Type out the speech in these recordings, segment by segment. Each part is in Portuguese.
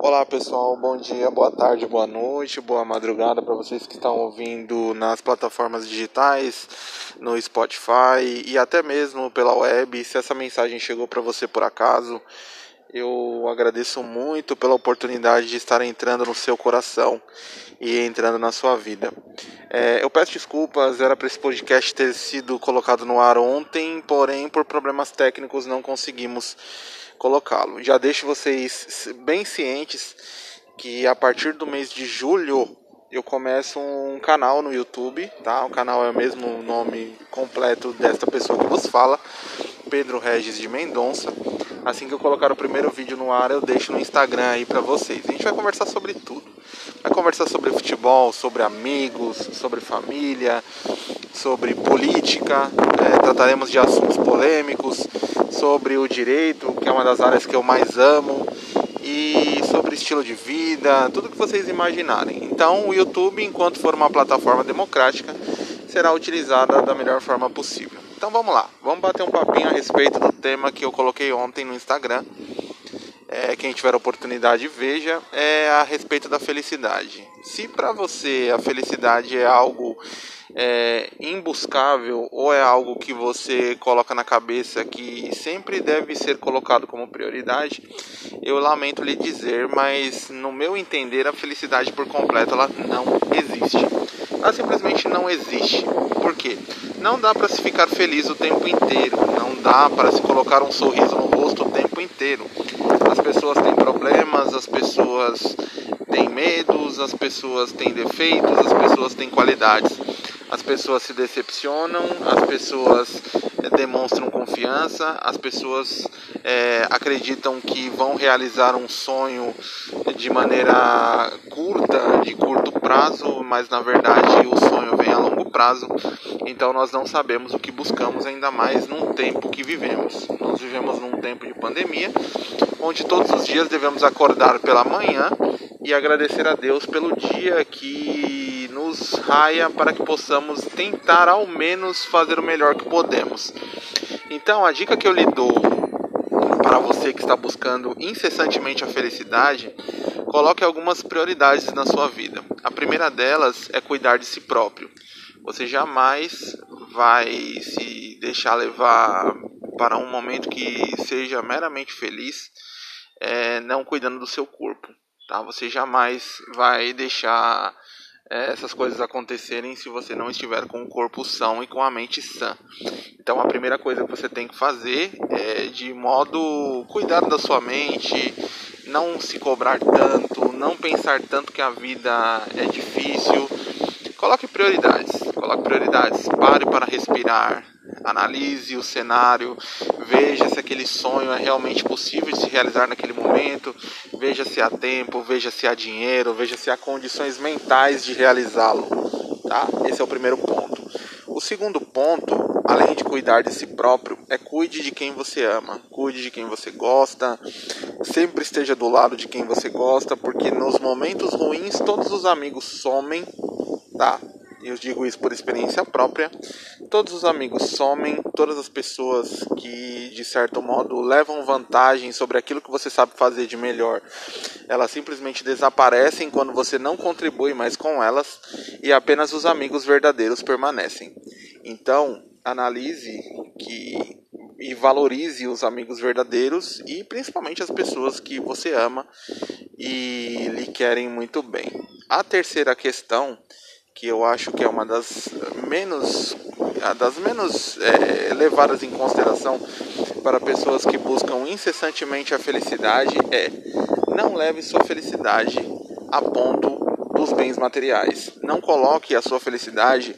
Olá pessoal, bom dia, boa tarde, boa noite, boa madrugada para vocês que estão ouvindo nas plataformas digitais, no Spotify e até mesmo pela web. Se essa mensagem chegou para você por acaso, eu agradeço muito pela oportunidade de estar entrando no seu coração e entrando na sua vida. É, eu peço desculpas, era para esse podcast ter sido colocado no ar ontem, porém por problemas técnicos não conseguimos colocá-lo. Já deixo vocês bem cientes que a partir do mês de julho eu começo um canal no YouTube, tá? O canal é o mesmo nome completo desta pessoa que vos fala, Pedro Regis de Mendonça. Assim que eu colocar o primeiro vídeo no ar, eu deixo no Instagram aí para vocês. A gente vai conversar sobre tudo. Vai conversar sobre futebol, sobre amigos, sobre família, sobre política. É, trataremos de assuntos polêmicos, sobre o direito, que é uma das áreas que eu mais amo, e sobre estilo de vida, tudo que vocês imaginarem. Então, o YouTube, enquanto for uma plataforma democrática, será utilizada da melhor forma possível. Então, vamos lá, vamos bater um papinho a respeito do tema que eu coloquei ontem no Instagram. É, quem tiver oportunidade veja é a respeito da felicidade. Se para você a felicidade é algo é, imbuscável ou é algo que você coloca na cabeça que sempre deve ser colocado como prioridade, eu lamento lhe dizer, mas no meu entender a felicidade por completo ela não existe. Ela simplesmente não existe. Por quê? Não dá para se ficar feliz o tempo inteiro, não dá para se colocar um sorriso no rosto o tempo inteiro. As pessoas têm problemas, as pessoas têm medos, as pessoas têm defeitos, as pessoas têm qualidades as pessoas se decepcionam, as pessoas eh, demonstram confiança, as pessoas é, acreditam que vão realizar um sonho de maneira curta, de curto prazo, mas na verdade o sonho vem a longo prazo. Então nós não sabemos o que buscamos, ainda mais num tempo que vivemos. Nós vivemos num tempo de pandemia, onde todos os dias devemos acordar pela manhã e agradecer a Deus pelo dia que nos raia para que possamos tentar ao menos fazer o melhor que podemos. Então, a dica que eu lhe dou para você que está buscando incessantemente a felicidade, coloque algumas prioridades na sua vida. A primeira delas é cuidar de si próprio. Você jamais vai se deixar levar para um momento que seja meramente feliz, é, não cuidando do seu corpo. Tá? Você jamais vai deixar é, essas coisas acontecerem se você não estiver com o corpo são e com a mente sã. Então a primeira coisa que você tem que fazer é de modo cuidar da sua mente, não se cobrar tanto, não pensar tanto que a vida é difícil. Coloque prioridades, coloque prioridades. Pare para respirar, analise o cenário, veja se aquele sonho é realmente possível de se realizar naquele momento, veja se há tempo, veja se há dinheiro, veja se há condições mentais de realizá-lo. Tá? Esse é o primeiro ponto. O segundo ponto, além de cuidar de si próprio, é cuide de quem você ama, cuide de quem você gosta, sempre esteja do lado de quem você gosta, porque nos momentos ruins todos os amigos somem, tá? Eu digo isso por experiência própria, todos os amigos somem, todas as pessoas que de certo modo levam vantagem sobre aquilo que você sabe fazer de melhor, elas simplesmente desaparecem quando você não contribui mais com elas e apenas os amigos verdadeiros permanecem. Então, analise que e valorize os amigos verdadeiros e principalmente as pessoas que você ama e lhe querem muito bem. A terceira questão que eu acho que é uma das menos das menos é, levadas em consideração para pessoas que buscam incessantemente a felicidade é não leve sua felicidade a ponto dos bens materiais. Não coloque a sua felicidade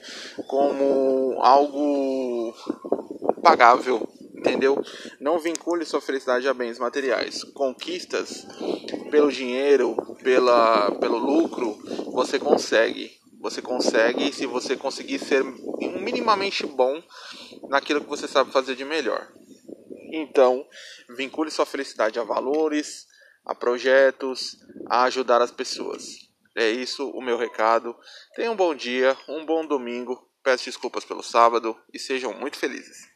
como algo pagável, entendeu? Não vincule sua felicidade a bens materiais. Conquistas pelo dinheiro, pela, pelo lucro, você consegue você consegue se você conseguir ser minimamente bom naquilo que você sabe fazer de melhor. Então, vincule sua felicidade a valores, a projetos, a ajudar as pessoas. É isso o meu recado. Tenham um bom dia, um bom domingo. Peço desculpas pelo sábado e sejam muito felizes.